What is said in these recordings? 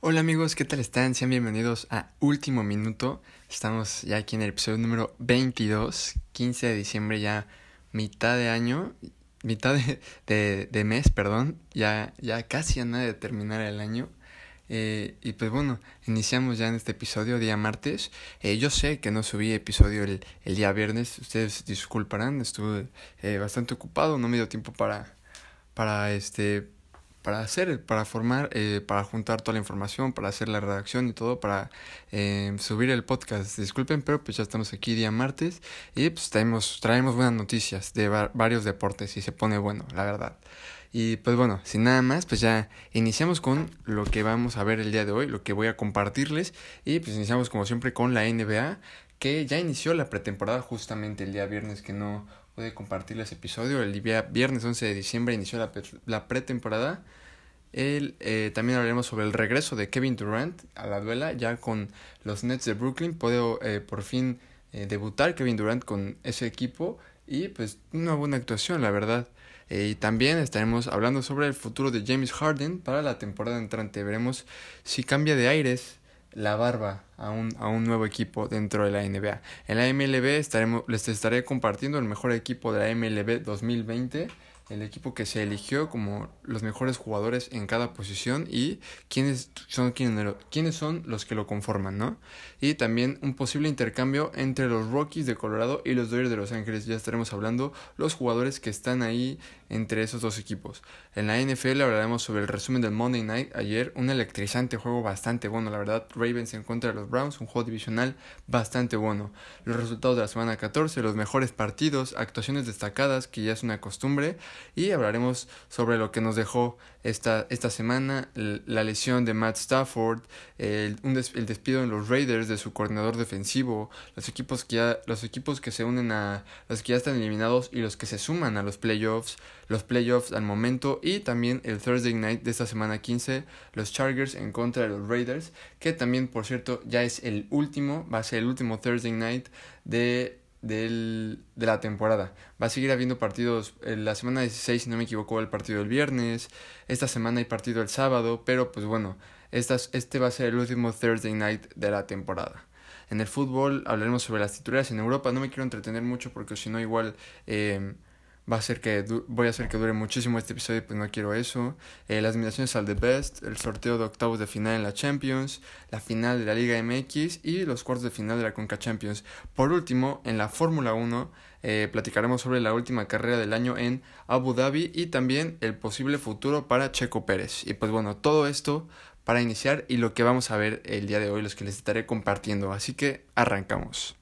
Hola amigos, ¿qué tal están? Sean bienvenidos a Último Minuto. Estamos ya aquí en el episodio número 22, 15 de diciembre, ya mitad de año, mitad de, de, mes, perdón, ya, ya casi a nada de terminar el año. Eh, y pues bueno, iniciamos ya en este episodio, día martes. Eh, yo sé que no subí episodio el, el día viernes, ustedes disculparán, estuve eh, bastante ocupado, no me dio tiempo para, para este para hacer, para formar, eh, para juntar toda la información, para hacer la redacción y todo, para eh, subir el podcast. Disculpen, pero pues ya estamos aquí día martes y pues traemos, traemos buenas noticias de varios deportes y se pone bueno, la verdad. Y pues bueno, sin nada más, pues ya iniciamos con lo que vamos a ver el día de hoy, lo que voy a compartirles y pues iniciamos como siempre con la NBA que ya inició la pretemporada justamente el día viernes que no pude compartirles episodio. El día viernes 11 de diciembre inició la, la pretemporada el, eh, también hablaremos sobre el regreso de Kevin Durant a la duela, ya con los Nets de Brooklyn. Puede eh, por fin eh, debutar Kevin Durant con ese equipo y pues una buena actuación, la verdad. y también estaremos hablando sobre el futuro de James Harden para la temporada entrante. Veremos si cambia de aires la barba a un, a un nuevo equipo dentro de la NBA. En la MLB estaremos, les estaré compartiendo el mejor equipo de la MLB 2020 el equipo que se eligió como los mejores jugadores en cada posición y quiénes son, quiénes, son los que lo conforman, ¿no? Y también un posible intercambio entre los Rockies de Colorado y los Dodgers de Los Ángeles. Ya estaremos hablando los jugadores que están ahí entre esos dos equipos. En la NFL hablaremos sobre el resumen del Monday Night ayer, un electrizante juego bastante bueno, la verdad, Ravens en contra de los Browns, un juego divisional bastante bueno. Los resultados de la semana 14, los mejores partidos, actuaciones destacadas, que ya es una costumbre, y hablaremos sobre lo que nos dejó esta, esta semana, la lesión de Matt Stafford, el, el despido en los Raiders de su coordinador defensivo, los equipos que ya, los equipos que se unen a los que ya están eliminados y los que se suman a los playoffs, los playoffs al momento y también el Thursday Night de esta semana 15, los Chargers en contra de los Raiders, que también por cierto ya es el último, va a ser el último Thursday Night de del, de la temporada. Va a seguir habiendo partidos, en la semana 16 si no me equivoco el partido el viernes, esta semana hay partido el sábado, pero pues bueno, este va a ser el último Thursday night de la temporada. En el fútbol hablaremos sobre las titulares en Europa, no me quiero entretener mucho porque si no igual... Eh, va a ser que voy a hacer que dure muchísimo este episodio, pues no quiero eso. Eh, las nominaciones al The Best, el sorteo de octavos de final en la Champions, la final de la Liga MX y los cuartos de final de la Conca Champions. Por último, en la Fórmula 1 eh, platicaremos sobre la última carrera del año en Abu Dhabi y también el posible futuro para Checo Pérez. Y pues bueno, todo esto para iniciar y lo que vamos a ver el día de hoy, los que les estaré compartiendo. Así que arrancamos.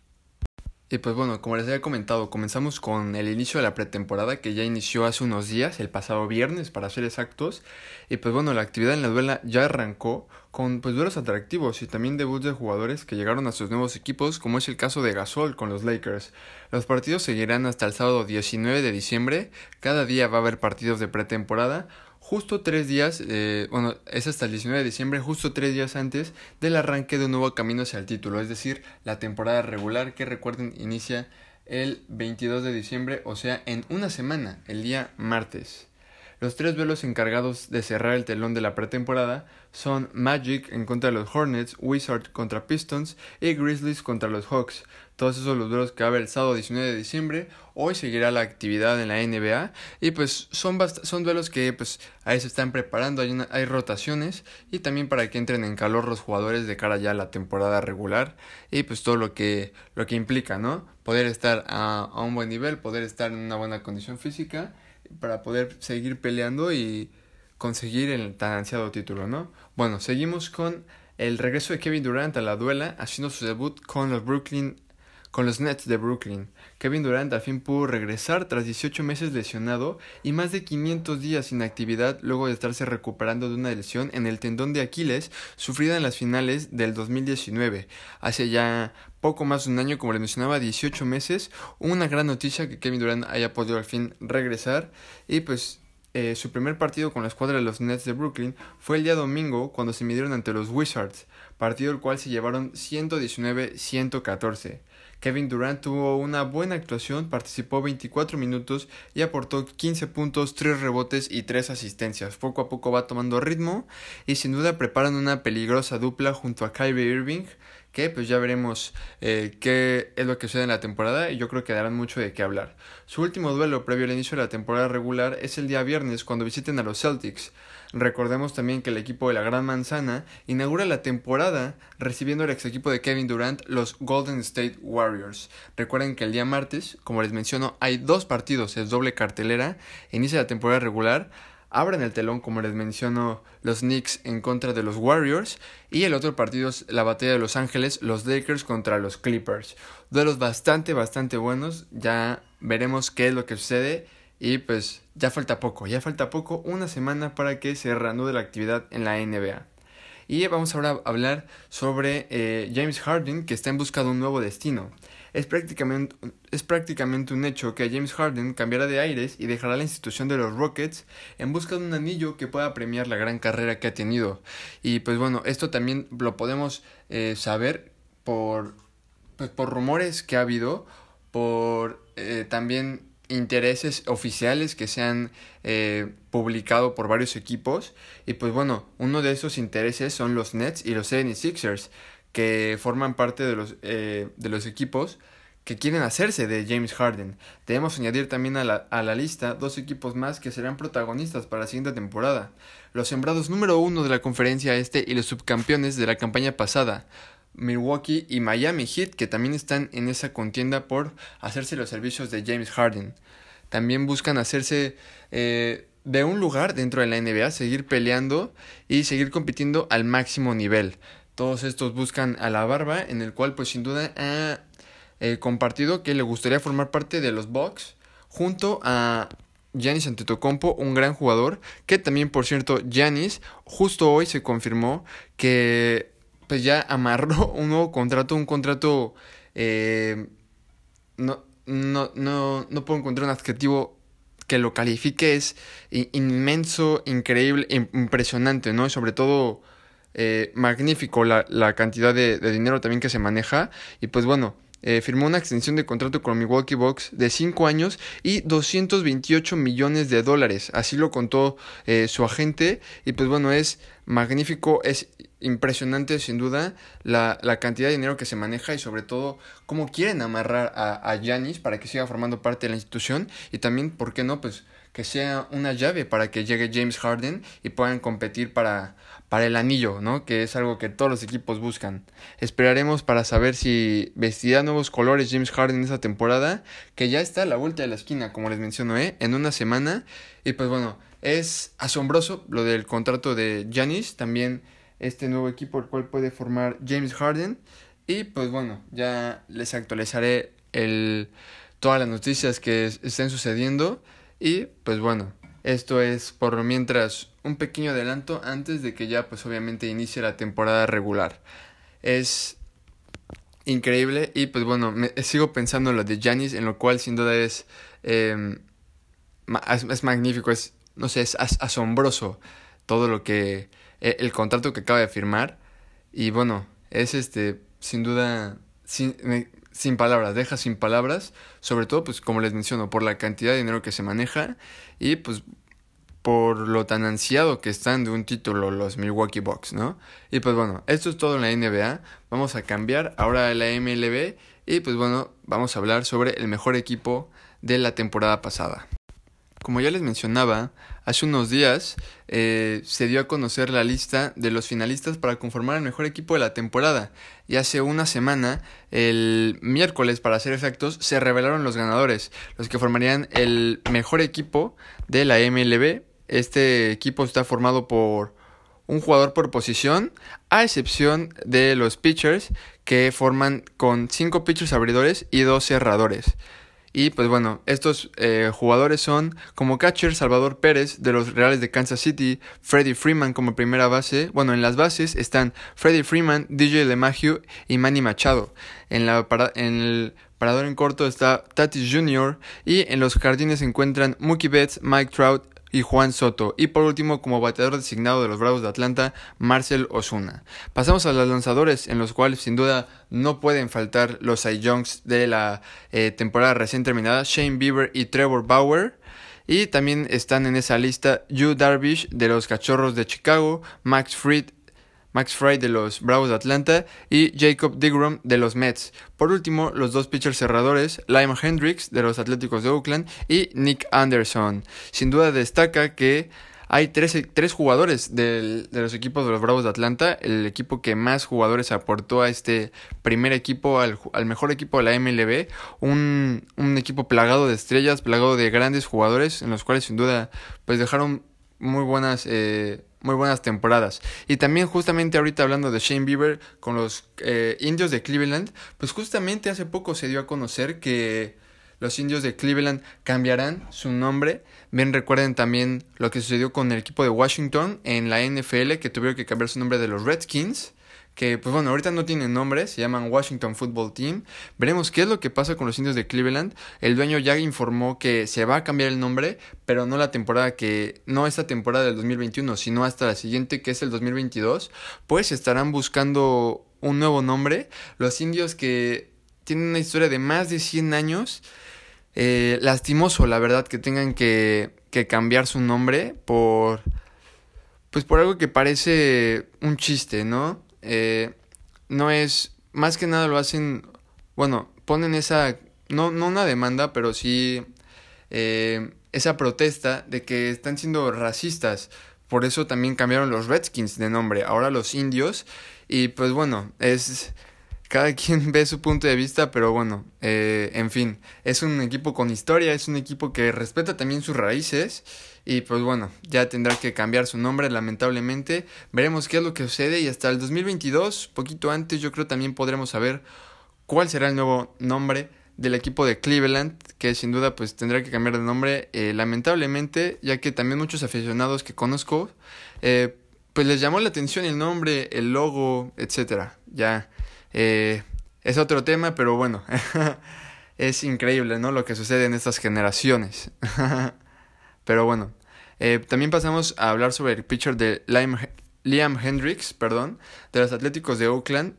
Y pues bueno, como les había comentado, comenzamos con el inicio de la pretemporada que ya inició hace unos días, el pasado viernes para ser exactos. Y pues bueno, la actividad en la duela ya arrancó con pues duelos atractivos y también debuts de jugadores que llegaron a sus nuevos equipos, como es el caso de Gasol con los Lakers. Los partidos seguirán hasta el sábado 19 de diciembre. Cada día va a haber partidos de pretemporada justo tres días, eh, bueno, es hasta el 19 de diciembre, justo tres días antes del arranque de un nuevo camino hacia el título, es decir, la temporada regular que recuerden inicia el 22 de diciembre, o sea, en una semana, el día martes. Los tres duelos encargados de cerrar el telón de la pretemporada son Magic en contra de los Hornets, Wizards contra Pistons y Grizzlies contra los Hawks. Todos esos los duelos que va a haber el sábado 19 de diciembre. Hoy seguirá la actividad en la NBA y pues son, son duelos que pues ahí se están preparando, hay, hay rotaciones y también para que entren en calor los jugadores de cara ya a la temporada regular y pues todo lo que, lo que implica, ¿no? Poder estar a, a un buen nivel, poder estar en una buena condición física para poder seguir peleando y conseguir el tan ansiado título, ¿no? Bueno, seguimos con el regreso de Kevin Durant a la duela, haciendo su debut con los Brooklyn con los Nets de Brooklyn. Kevin Durant al fin pudo regresar tras 18 meses lesionado y más de 500 días sin actividad luego de estarse recuperando de una lesión en el tendón de Aquiles sufrida en las finales del 2019. Hace ya poco más de un año, como le mencionaba, 18 meses. Una gran noticia que Kevin Durant haya podido al fin regresar y pues eh, su primer partido con la escuadra de los Nets de Brooklyn fue el día domingo cuando se midieron ante los Wizards, partido el cual se llevaron 119-114. Kevin Durant tuvo una buena actuación, participó 24 minutos y aportó 15 puntos, 3 rebotes y 3 asistencias. Poco a poco va tomando ritmo y sin duda preparan una peligrosa dupla junto a Kyrie Irving que pues ya veremos eh, qué es lo que sucede en la temporada y yo creo que darán mucho de qué hablar. Su último duelo previo al inicio de la temporada regular es el día viernes cuando visiten a los Celtics. Recordemos también que el equipo de la Gran Manzana inaugura la temporada recibiendo el ex equipo de Kevin Durant, los Golden State Warriors. Recuerden que el día martes, como les menciono, hay dos partidos, es doble cartelera, inicia la temporada regular abren el telón, como les menciono, los Knicks en contra de los Warriors. Y el otro partido es la batalla de Los Ángeles, los Lakers contra los Clippers. Duelos bastante, bastante buenos. Ya veremos qué es lo que sucede. Y pues ya falta poco, ya falta poco, una semana para que se reanude la actividad en la NBA. Y vamos ahora a hablar sobre eh, James Harden que está en busca de un nuevo destino. Es prácticamente, es prácticamente un hecho que James Harden cambiará de aires y dejará la institución de los Rockets en busca de un anillo que pueda premiar la gran carrera que ha tenido. Y pues bueno, esto también lo podemos eh, saber por, pues, por rumores que ha habido, por eh, también intereses oficiales que se han eh, publicado por varios equipos y pues bueno uno de esos intereses son los Nets y los 76ers que forman parte de los, eh, de los equipos que quieren hacerse de James Harden. Debemos añadir también a la, a la, lista dos equipos más que serán protagonistas para la siguiente temporada. Los sembrados número uno de la conferencia este y los subcampeones de la campaña pasada. Milwaukee y Miami Heat que también están en esa contienda por hacerse los servicios de James Harden. También buscan hacerse eh, de un lugar dentro de la NBA, seguir peleando y seguir compitiendo al máximo nivel. Todos estos buscan a la barba, en el cual pues sin duda ha eh, compartido que le gustaría formar parte de los Bucks junto a Giannis Antetokounmpo, un gran jugador, que también por cierto Giannis justo hoy se confirmó que pues ya amarró un nuevo contrato, un contrato eh, no, no, no, no puedo encontrar un adjetivo que lo califique, es inmenso, increíble, impresionante, ¿no? Y sobre todo eh, magnífico la, la cantidad de, de, dinero también que se maneja. Y pues bueno, eh, firmó una extensión de contrato con Milwaukee Bucks de 5 años y 228 millones de dólares. Así lo contó eh, su agente. Y pues bueno, es magnífico, es impresionante sin duda la, la, cantidad de dinero que se maneja y sobre todo cómo quieren amarrar a Yanis para que siga formando parte de la institución y también, ¿por qué no? Pues que sea una llave para que llegue James Harden y puedan competir para, para el anillo, ¿no? Que es algo que todos los equipos buscan. Esperaremos para saber si vestirá nuevos colores James Harden en esta temporada, que ya está a la vuelta de la esquina, como les menciono, ¿eh? En una semana. Y pues bueno, es asombroso lo del contrato de Janis, también este nuevo equipo el cual puede formar James Harden. Y pues bueno, ya les actualizaré el, todas las noticias que estén sucediendo. Y pues bueno, esto es por mientras un pequeño adelanto antes de que ya pues obviamente inicie la temporada regular. Es increíble y pues bueno, me, sigo pensando en lo de Janis, en lo cual sin duda es, eh, es, magnífico, es, no sé, es asombroso todo lo que, el contrato que acaba de firmar. Y bueno, es este, sin duda, sin, sin palabras, deja sin palabras, sobre todo pues como les menciono, por la cantidad de dinero que se maneja. Y pues por lo tan ansiado que están de un título los Milwaukee Bucks, ¿no? Y pues bueno, esto es todo en la NBA, vamos a cambiar ahora a la MLB y pues bueno, vamos a hablar sobre el mejor equipo de la temporada pasada. Como ya les mencionaba, hace unos días eh, se dio a conocer la lista de los finalistas para conformar el mejor equipo de la temporada. Y hace una semana, el miércoles para ser exactos, se revelaron los ganadores, los que formarían el mejor equipo de la MLB. Este equipo está formado por un jugador por posición, a excepción de los pitchers, que forman con 5 pitchers abridores y 2 cerradores. Y pues bueno, estos eh, jugadores son como catcher Salvador Pérez de los Reales de Kansas City, Freddie Freeman como primera base. Bueno, en las bases están Freddie Freeman, DJ LeMahieu y Manny Machado. En, la en el parador en corto está Tatis Jr. y en los jardines se encuentran Mookie Betts, Mike Trout, y Juan Soto. Y por último, como bateador designado de los Bravos de Atlanta, Marcel Osuna. Pasamos a los lanzadores, en los cuales sin duda no pueden faltar los Youngs de la eh, temporada recién terminada, Shane Bieber y Trevor Bauer. Y también están en esa lista Yu Darvish de los Cachorros de Chicago, Max Fried Max Fry de los Bravos de Atlanta y Jacob Digrum de los Mets. Por último, los dos pitchers cerradores, Lime Hendricks de los Atléticos de Oakland y Nick Anderson. Sin duda destaca que hay tres, jugadores de los equipos de los Bravos de Atlanta, el equipo que más jugadores aportó a este primer equipo, al, mejor equipo de la MLB, un, un, equipo plagado de estrellas, plagado de grandes jugadores, en los cuales sin duda pues dejaron muy buenas eh, muy buenas temporadas. Y también justamente ahorita hablando de Shane Bieber con los eh, indios de Cleveland, pues justamente hace poco se dio a conocer que los indios de Cleveland cambiarán su nombre. Bien recuerden también lo que sucedió con el equipo de Washington en la NFL, que tuvieron que cambiar su nombre de los Redskins que pues bueno, ahorita no tienen nombre, se llaman Washington Football Team. Veremos qué es lo que pasa con los indios de Cleveland. El dueño ya informó que se va a cambiar el nombre, pero no la temporada que, no esta temporada del 2021, sino hasta la siguiente que es el 2022, pues estarán buscando un nuevo nombre. Los indios que tienen una historia de más de 100 años, eh, lastimoso la verdad que tengan que, que cambiar su nombre por... Pues por algo que parece un chiste, ¿no? Eh, no es, más que nada lo hacen, bueno, ponen esa, no, no una demanda, pero sí eh, esa protesta de que están siendo racistas. Por eso también cambiaron los Redskins de nombre, ahora los indios. Y pues bueno, es cada quien ve su punto de vista, pero bueno, eh, en fin, es un equipo con historia, es un equipo que respeta también sus raíces y pues bueno, ya tendrá que cambiar su nombre lamentablemente, veremos qué es lo que sucede y hasta el 2022, poquito antes, yo creo también podremos saber cuál será el nuevo nombre del equipo de Cleveland, que sin duda pues tendrá que cambiar de nombre eh, lamentablemente, ya que también muchos aficionados que conozco, eh, pues les llamó la atención el nombre, el logo, etcétera, ya eh, es otro tema, pero bueno, es increíble, ¿no? Lo que sucede en estas generaciones. pero bueno, eh, también pasamos a hablar sobre el pitcher de Liam Hendricks, perdón, de los Atléticos de Oakland,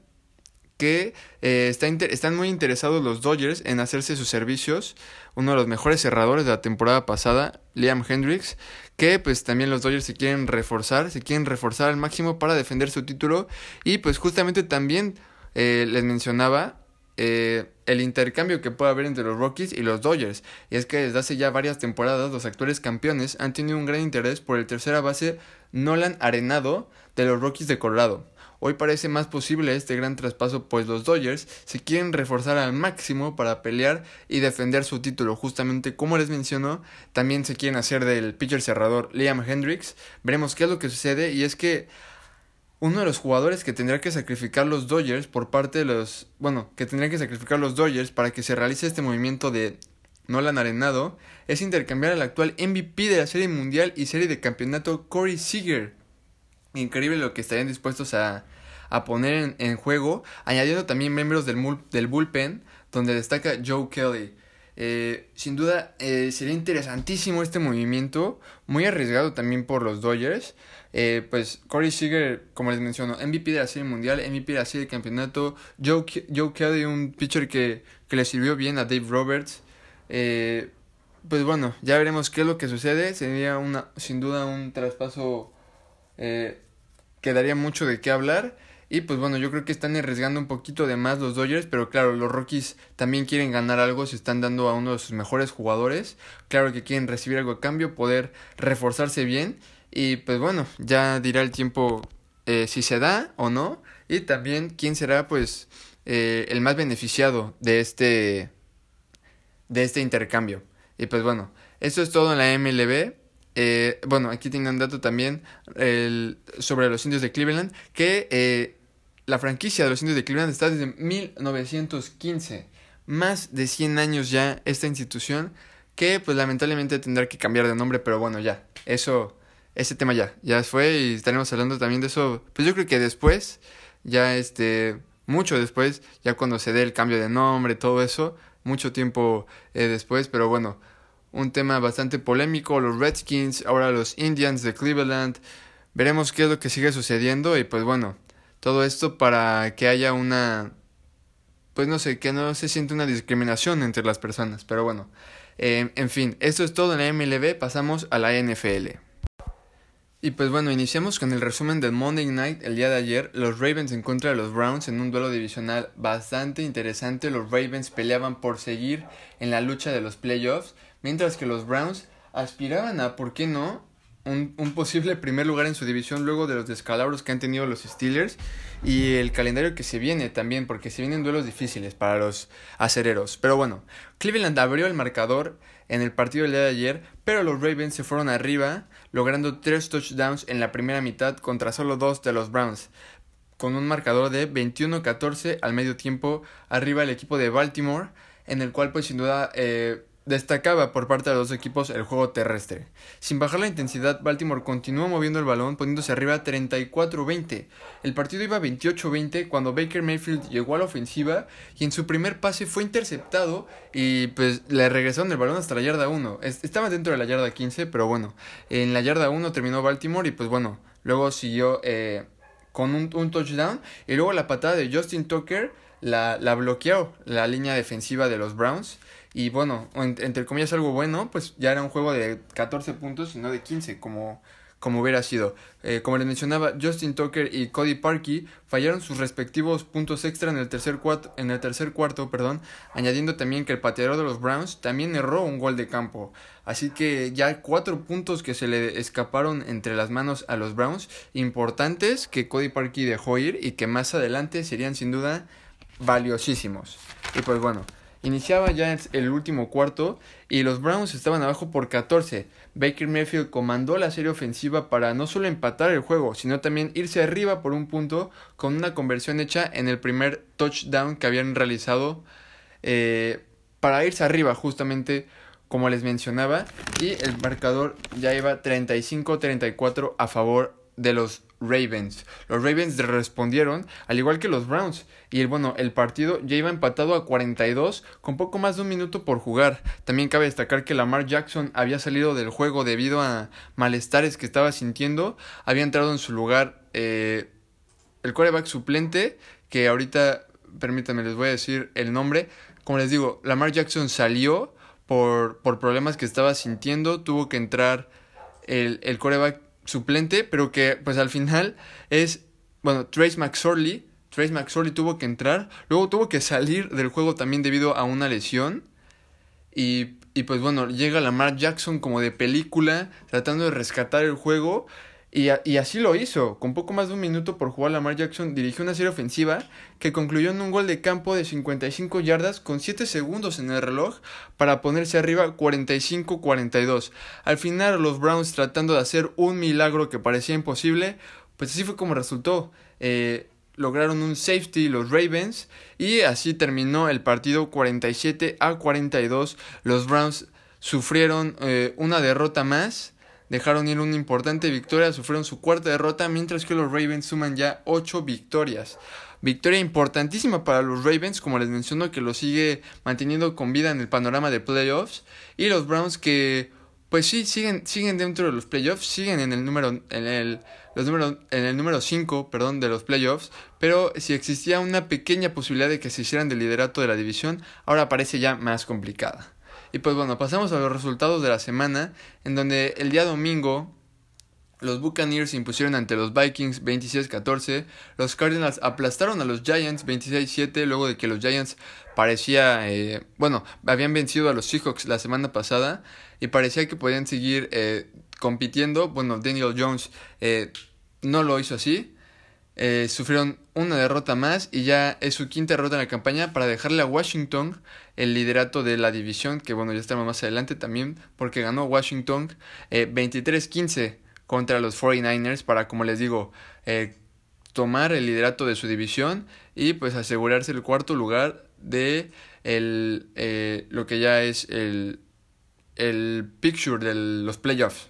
que eh, están muy interesados los Dodgers en hacerse sus servicios. Uno de los mejores cerradores de la temporada pasada, Liam Hendricks, que pues también los Dodgers se quieren reforzar, se quieren reforzar al máximo para defender su título y pues justamente también eh, les mencionaba eh, el intercambio que puede haber entre los Rockies y los Dodgers. Y es que desde hace ya varias temporadas los actuales campeones han tenido un gran interés por el tercera base Nolan Arenado de los Rockies de Colorado. Hoy parece más posible este gran traspaso pues los Dodgers se quieren reforzar al máximo para pelear y defender su título. Justamente como les menciono, también se quieren hacer del pitcher cerrador Liam Hendricks. Veremos qué es lo que sucede y es que uno de los jugadores que tendrá que sacrificar los Dodgers por parte de los. Bueno, que tendría que sacrificar los Dodgers para que se realice este movimiento de Nolan Arenado es intercambiar al actual MVP de la Serie Mundial y Serie de Campeonato Corey Seager. Increíble lo que estarían dispuestos a, a poner en, juego, añadiendo también miembros del, del bullpen, donde destaca Joe Kelly. Eh, sin duda eh, sería interesantísimo este movimiento, muy arriesgado también por los Dodgers. Eh, pues Corey Seager, como les menciono, MVP de la Serie Mundial, MVP de la Serie de Campeonato. Joe, Joe Kelly, un pitcher que, que, le sirvió bien a Dave Roberts. Eh, pues bueno, ya veremos qué es lo que sucede. Sería una, sin duda un traspaso eh, que daría mucho de qué hablar. Y pues bueno, yo creo que están arriesgando un poquito de más los Dodgers, pero claro, los Rockies también quieren ganar algo, se están dando a uno de sus mejores jugadores. Claro que quieren recibir algo a cambio, poder reforzarse bien. Y pues bueno, ya dirá el tiempo eh, si se da o no. Y también quién será pues eh, el más beneficiado de este, de este intercambio. Y pues bueno, eso es todo en la MLB. Eh, bueno, aquí tengo un dato también el, sobre los indios de Cleveland, que la franquicia de los indios de Cleveland está desde 1915. Más de 100 años ya esta institución, que pues lamentablemente tendrá que cambiar de nombre, pero bueno, ya, eso ese tema ya, ya fue y estaremos hablando también de eso, pues yo creo que después, ya este, mucho después, ya cuando se dé el cambio de nombre, todo eso, mucho tiempo eh, después, pero bueno, un tema bastante polémico, los Redskins, ahora los Indians de Cleveland. Veremos qué es lo que sigue sucediendo y pues bueno, todo esto para que haya una pues no sé, que no se siente una discriminación entre las personas, pero bueno, eh, en fin, esto es todo en la MLB, pasamos a la NFL. Y pues bueno, iniciamos con el resumen del Monday Night el día de ayer. Los Ravens en contra de los Browns en un duelo divisional bastante interesante. Los Ravens peleaban por seguir en la lucha de los playoffs, mientras que los Browns aspiraban a, ¿por qué no?, un, posible primer lugar en su división luego de los descalabros que han tenido los Steelers y el calendario que se viene también, porque se vienen duelos difíciles para los acereros. Pero bueno, Cleveland abrió el marcador en el partido del día de ayer, pero los Ravens se fueron arriba, logrando tres touchdowns en la primera mitad contra solo dos de los Browns, con un marcador de 21-14 al medio tiempo arriba el equipo de Baltimore, en el cual pues sin duda eh, destacaba por parte de los equipos el juego terrestre. Sin bajar la intensidad, Baltimore continuó moviendo el balón poniéndose arriba 34-20. El partido iba 28-20 cuando Baker Mayfield llegó a la ofensiva y en su primer pase fue interceptado y pues le regresaron el balón hasta la yarda 1. Estaba dentro de la yarda 15, pero bueno, en la yarda 1 terminó Baltimore y pues bueno, luego siguió eh, con un, un touchdown y luego la patada de Justin Tucker la, la bloqueó la línea defensiva de los Browns y bueno, entre comillas algo bueno, pues ya era un juego de 14 puntos y no de 15 como, como hubiera sido. Eh, como les mencionaba, Justin Tucker y Cody Parkey fallaron sus respectivos puntos extra en el tercer, cuarto, en el tercer cuarto, perdón, añadiendo también que el pateador de los Browns también erró un gol de campo. Así que ya cuatro puntos que se le escaparon entre las manos a los Browns, importantes que Cody Parkey dejó ir y que más adelante serían sin duda valiosísimos. Y pues bueno, Iniciaba ya el último cuarto y los Browns estaban abajo por 14. Baker Mayfield comandó la serie ofensiva para no solo empatar el juego, sino también irse arriba por un punto con una conversión hecha en el primer touchdown que habían realizado eh, para irse arriba justamente como les mencionaba y el marcador ya iba 35-34 a favor de los Ravens. Los Ravens respondieron, al igual que los Browns. Y bueno, el partido ya iba empatado a 42 con poco más de un minuto por jugar. También cabe destacar que Lamar Jackson había salido del juego debido a malestares que estaba sintiendo. Había entrado en su lugar eh, el quarterback suplente, que ahorita, permítanme, les voy a decir el nombre. Como les digo, Lamar Jackson salió por, por problemas que estaba sintiendo. Tuvo que entrar el, el quarterback suplente, pero que pues al final es, bueno, Trace McSorley. Trace McSorley tuvo que entrar, luego tuvo que salir del juego también debido a una lesión. Y, y pues bueno, llega Lamar Jackson como de película, tratando de rescatar el juego. Y, así lo hizo. Con poco más de un minuto por jugar, Lamar Jackson dirigió una serie ofensiva que concluyó en un gol de campo de 55 yardas con 7 segundos en el reloj para ponerse arriba 45-42. Al final, los Browns tratando de hacer un milagro que parecía imposible, pues así fue como resultó. Eh, lograron un safety los Ravens y así terminó el partido 47 a 42. Los Browns sufrieron eh, una derrota más dejaron ir una importante victoria, sufrieron su cuarta derrota, mientras que los Ravens suman ya ocho victorias. Victoria importantísima para los Ravens, como les menciono, que lo sigue manteniendo con vida en el panorama de playoffs. Y los Browns que, pues sí, siguen, siguen dentro de los playoffs, siguen en el número, en el número 5, perdón, de los playoffs. Pero si existía una pequeña posibilidad de que se hicieran del liderato de la división, ahora parece ya más complicada. Y pues bueno, pasamos a los resultados de la semana, en donde el día domingo los Buccaneers se impusieron ante los Vikings 26-14, los Cardinals aplastaron a los Giants 26-7, luego de que los Giants parecía, eh, bueno, habían vencido a los Seahawks la semana pasada y parecía que podían seguir eh, compitiendo. Bueno, Daniel Jones eh, no lo hizo así, eh, sufrieron una derrota más y ya es su quinta derrota en la campaña para dejarle a Washington el liderato de la división, que bueno, ya estamos más adelante también, porque ganó Washington 23-15 eh, contra los 49ers para, como les digo, eh, tomar el liderato de su división y pues asegurarse el cuarto lugar de el, lo que ya es el, el picture de los playoffs.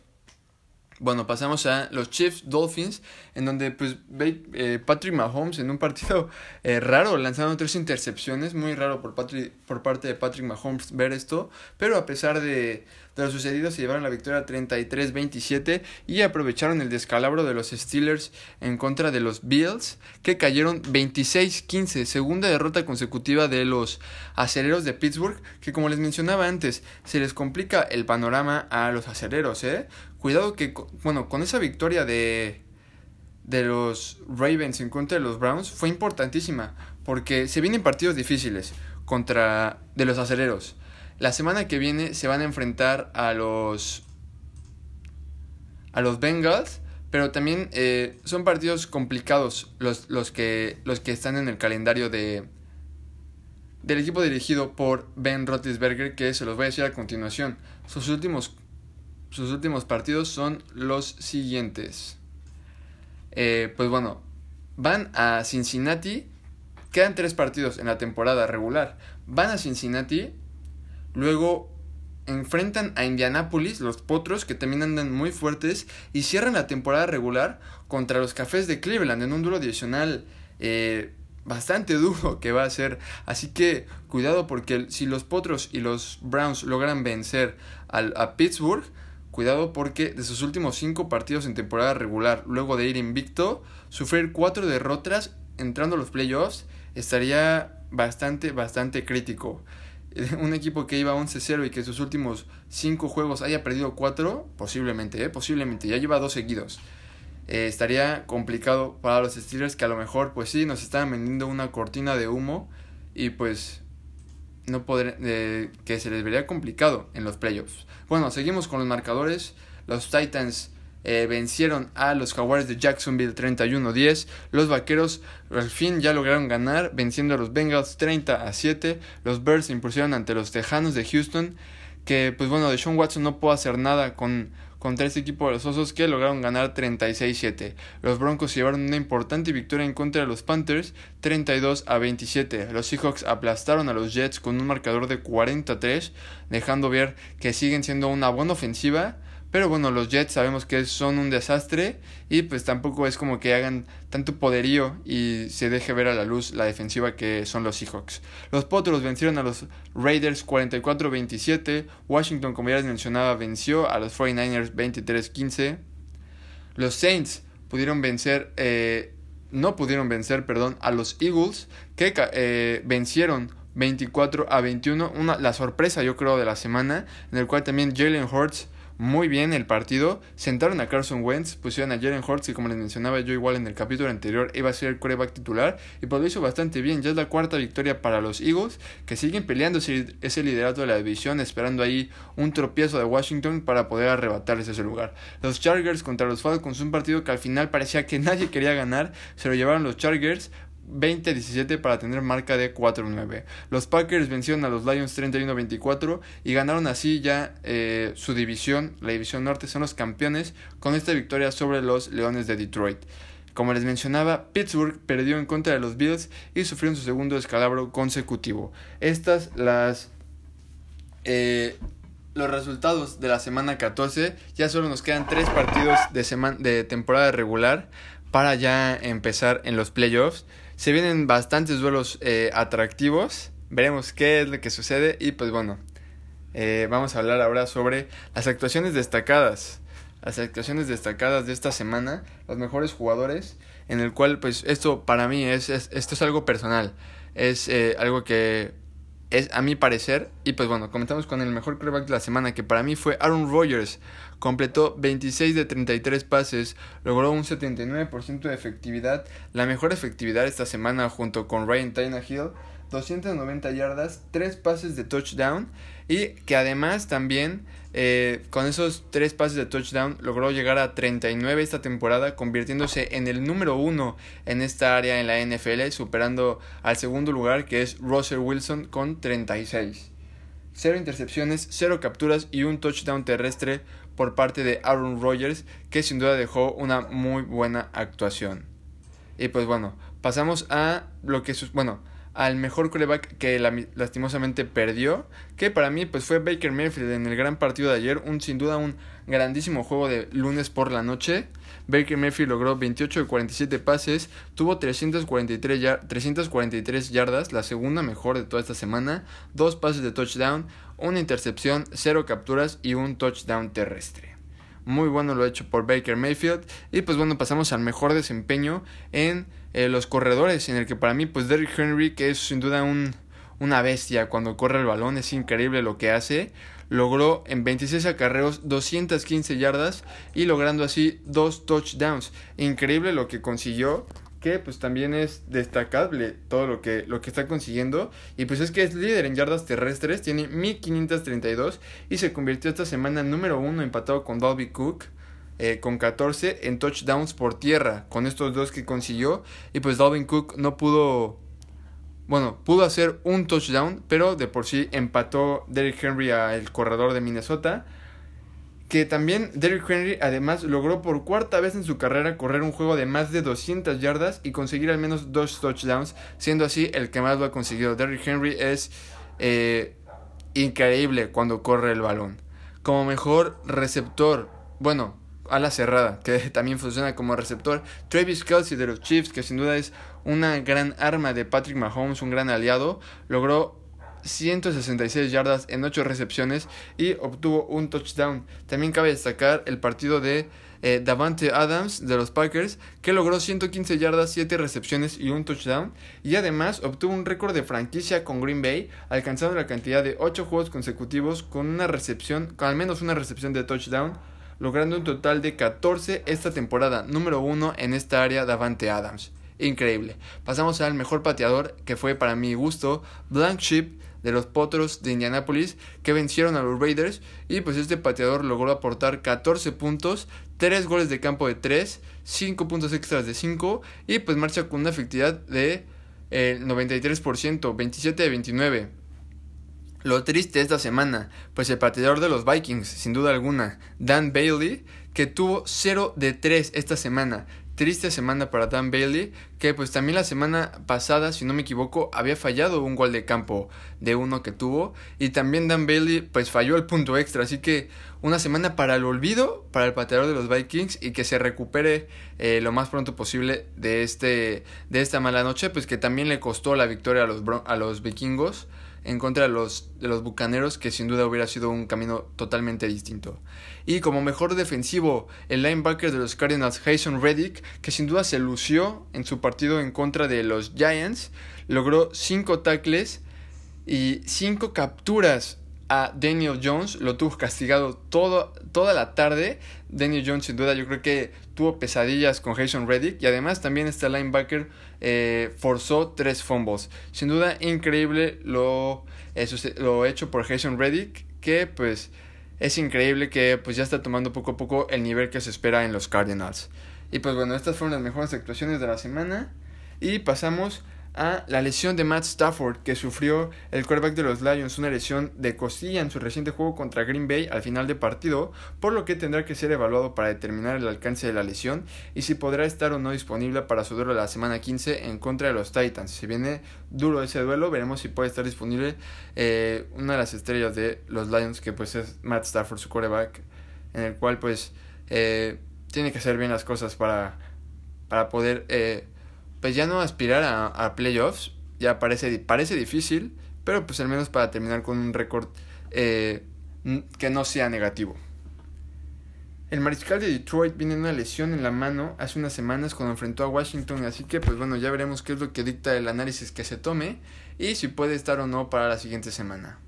Bueno, pasamos a los Chiefs Dolphins, en donde pues eh, Patrick Mahomes en un partido eh, raro, lanzando tres intercepciones, muy raro por, por parte de Patrick Mahomes ver esto, pero a pesar de, de lo sucedido se llevaron la victoria 33-27 y aprovecharon el descalabro de los Steelers en contra de los Bills, que cayeron 26-15, segunda derrota consecutiva de los aceleros de Pittsburgh, que como les mencionaba antes, se les complica el panorama a los aceleros, ¿eh? Cuidado que, bueno, con esa victoria de de los Ravens en contra de los Browns fue importantísima porque se vienen partidos difíciles contra de los aceleros. La semana que viene se van a enfrentar a los a los Bengals, pero también eh, son partidos complicados los, los, que, los que están en el calendario de del equipo dirigido por Ben Roethlisberger, que se los voy a decir a continuación. Sus últimos sus últimos partidos son los siguientes. Eh, pues bueno, van a Cincinnati. Quedan tres partidos en la temporada regular. Van a Cincinnati. Luego enfrentan a Indianapolis, los Potros, que también andan muy fuertes. Y cierran la temporada regular contra los Cafés de Cleveland en un duelo adicional eh, bastante duro que va a ser. Así que cuidado porque si los Potros y los Browns logran vencer al, a Pittsburgh Cuidado porque de sus últimos cinco partidos en temporada regular, luego de ir invicto, sufrir cuatro derrotas entrando a los playoffs estaría bastante, bastante crítico. Un equipo que iba 11-0 y que sus últimos cinco juegos haya perdido cuatro, posiblemente, ¿eh? posiblemente, ya lleva dos seguidos. Eh, estaría complicado para los Steelers que a lo mejor, pues sí, nos están vendiendo una cortina de humo y pues no poder, eh, que se les vería complicado en los playoffs. Bueno, seguimos con los marcadores. Los Titans eh, vencieron a los Jaguars de Jacksonville 31-10. Los Vaqueros al fin ya lograron ganar, venciendo a los Bengals 30 a 7. Los Bears se impusieron ante los Tejanos de Houston. Que, pues bueno, de Sean Watson no pudo hacer nada con contra este equipo de los Osos que lograron ganar 36-7. Los Broncos llevaron una importante victoria en contra de los Panthers 32 a 27. Los Seahawks aplastaron a los Jets con un marcador de 43, dejando ver que siguen siendo una buena ofensiva pero bueno, los Jets sabemos que son un desastre y pues tampoco es como que hagan tanto poderío y se deje ver a la luz la defensiva que son los Seahawks. Los Potros vencieron a los Raiders 44-27. Washington, como ya les mencionaba, venció a los 49ers 23-15. Los Saints pudieron vencer, eh, no pudieron vencer, perdón, a los Eagles que eh, vencieron 24 a 21. Una, la sorpresa yo creo de la semana en el cual también Jalen Hurts muy bien el partido. Sentaron a Carson Wentz, pusieron a Jalen Hurts, y como les mencionaba yo igual en el capítulo anterior, iba a ser el coreback titular. Y pues lo hizo bastante bien. Ya es la cuarta victoria para los Eagles, que siguen peleando ese liderato de la división, esperando ahí un tropiezo de Washington para poder arrebatarles ese lugar. Los Chargers contra los Falcons, un partido que al final parecía que nadie quería ganar, se lo llevaron los Chargers 20-17 para tener marca de 4-9. Los Packers vencieron a los Lions 31-24 y ganaron así ya eh, su división, la división norte, son los campeones con esta victoria sobre los Leones de Detroit. Como les mencionaba, Pittsburgh perdió en contra de los Bills y sufrió su segundo descalabro consecutivo. Estas las... Eh, los resultados de la semana 14 ya solo nos quedan tres partidos de, de temporada regular para ya empezar en los playoffs. Se vienen bastantes duelos eh, atractivos. Veremos qué es lo que sucede. Y pues bueno, eh, vamos a hablar ahora sobre las actuaciones destacadas. Las actuaciones destacadas de esta semana. Los mejores jugadores. En el cual, pues, esto para mí es, esto es algo personal. Es eh, algo que es a mi parecer. Y pues bueno, comenzamos con el mejor quarterback de la semana, que para mí fue Aaron Rodgers. Completó 26 de 33 pases, logró un 79% de efectividad, la mejor efectividad esta semana junto con Ryan Tannehill, 290 yardas, 3 pases de touchdown y que además también eh, con esos 3 pases de touchdown logró llegar a 39 esta temporada, convirtiéndose en el número 1 en esta área en la NFL, superando al segundo lugar que es Russell Wilson con 36. 0 intercepciones, 0 capturas y un touchdown terrestre por parte de Aaron Rodgers, que sin duda dejó una muy buena actuación. Y pues bueno, pasamos a lo que bueno, al mejor coreback que lastimosamente perdió, que para mí pues fue Baker Mayfield en el gran partido de ayer, un sin duda un grandísimo juego de lunes por la noche. Baker Mayfield logró 28 de 47 pases, tuvo 343, 343 yardas, la segunda mejor de toda esta semana, dos pases de touchdown, una intercepción, cero capturas y un touchdown terrestre. Muy bueno lo hecho por Baker Mayfield. Y pues bueno, pasamos al mejor desempeño en eh, los corredores, en el que para mí, pues Derrick Henry, que es sin duda un, una bestia cuando corre el balón, es increíble lo que hace. Logró en 26 acarreos 215 yardas y logrando así dos touchdowns. Increíble lo que consiguió pues también es destacable todo lo que, lo que está consiguiendo. Y pues es que es líder en yardas terrestres, tiene 1532 y se convirtió esta semana en número uno empatado con Dalby Cook eh, con 14 en touchdowns por tierra con estos dos que consiguió. Y pues Dalvin Cook no pudo bueno, pudo hacer un touchdown, pero de por sí empató Derrick Henry al corredor de Minnesota que también Derrick Henry además logró por cuarta vez en su carrera correr un juego de más de 200 yardas y conseguir al menos dos touchdowns, siendo así el que más lo ha conseguido. Derrick Henry es eh, increíble cuando corre el balón. Como mejor receptor, bueno, a la cerrada, que también funciona como receptor, Travis Kelsey de los Chiefs, que sin duda es una gran arma de Patrick Mahomes, un gran aliado, logró 166 yardas en 8 recepciones y obtuvo un touchdown. También cabe destacar el partido de eh, Davante Adams de los Packers, que logró 115 yardas, 7 recepciones y un touchdown. Y además obtuvo un récord de franquicia con Green Bay, alcanzando la cantidad de 8 juegos consecutivos con una recepción, con al menos una recepción de touchdown, logrando un total de 14 esta temporada, número 1 en esta área Davante Adams. Increíble. Pasamos al mejor pateador, que fue para mi gusto Blank Sheep de los Potros de Indianapolis que vencieron a los Raiders y pues este pateador logró aportar 14 puntos, 3 goles de campo de 3, 5 puntos extras de 5 y pues marcha con una efectividad de 93%, 27 de 29. Lo triste esta semana, pues el pateador de los Vikings, sin duda alguna, Dan Bailey, que tuvo 0 de 3 esta semana, triste semana para Dan Bailey, que pues también la semana pasada, si no me equivoco, había fallado un gol de campo de uno que tuvo. Y también Dan Bailey pues falló el punto extra. Así que una semana para el olvido, para el pateador de los Vikings y que se recupere eh, lo más pronto posible de, este, de esta mala noche, pues que también le costó la victoria a los, a los vikingos en contra de los, de los Bucaneros, que sin duda hubiera sido un camino totalmente distinto. Y como mejor defensivo, el linebacker de los Cardinals, Jason Reddick, que sin duda se lució en su partido en contra de los Giants, logró 5 tackles y 5 capturas a Daniel Jones, lo tuvo castigado todo, toda la tarde. Daniel Jones sin duda yo creo que tuvo pesadillas con Jason Reddick y además también este linebacker eh, forzó tres fumbles. Sin duda increíble lo, lo hecho por Jason Reddick que pues es increíble que pues ya está tomando poco a poco el nivel que se espera en los Cardinals. Y pues bueno, estas fueron las mejores actuaciones de la semana y pasamos a la lesión de Matt Stafford que sufrió el quarterback de los Lions, una lesión de costilla en su reciente juego contra Green Bay al final de partido, por lo que tendrá que ser evaluado para determinar el alcance de la lesión y si podrá estar o no disponible para su duelo la semana 15 en contra de los Titans. Si viene duro ese duelo, veremos si puede estar disponible eh, una de las estrellas de los Lions que pues es Matt Stafford, su quarterback, en el cual pues eh, tiene que hacer bien las cosas para, para poder... Eh, pues ya no aspirar a, playoffs, ya parece, parece difícil, pero pues al menos para terminar con un récord eh, que no sea negativo. El mariscal de Detroit viene en una lesión en la mano hace unas semanas cuando enfrentó a Washington, así que pues bueno, ya veremos qué es lo que dicta el análisis que se tome y si puede estar o no para la siguiente semana.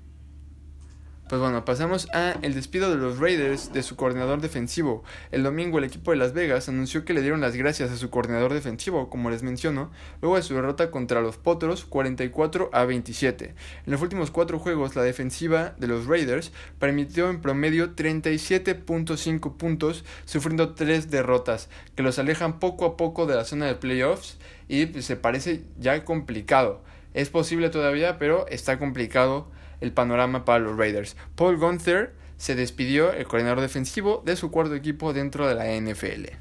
Pues bueno, pasamos a el despido de los Raiders de su coordinador defensivo. El domingo el equipo de Las Vegas anunció que le dieron las gracias a su coordinador defensivo, como les menciono, luego de su derrota contra los Potros 44 a 27. En los últimos cuatro juegos la defensiva de los Raiders permitió en promedio 37.5 puntos, sufriendo tres derrotas, que los alejan poco a poco de la zona de playoffs y pues, se parece ya complicado. Es posible todavía, pero está complicado el panorama para los Raiders. Paul Gunther se despidió, el coordinador defensivo, de su cuarto equipo dentro de la NFL.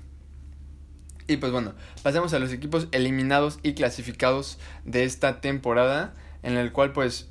Y pues bueno, pasemos a los equipos eliminados y clasificados de esta temporada, en el cual pues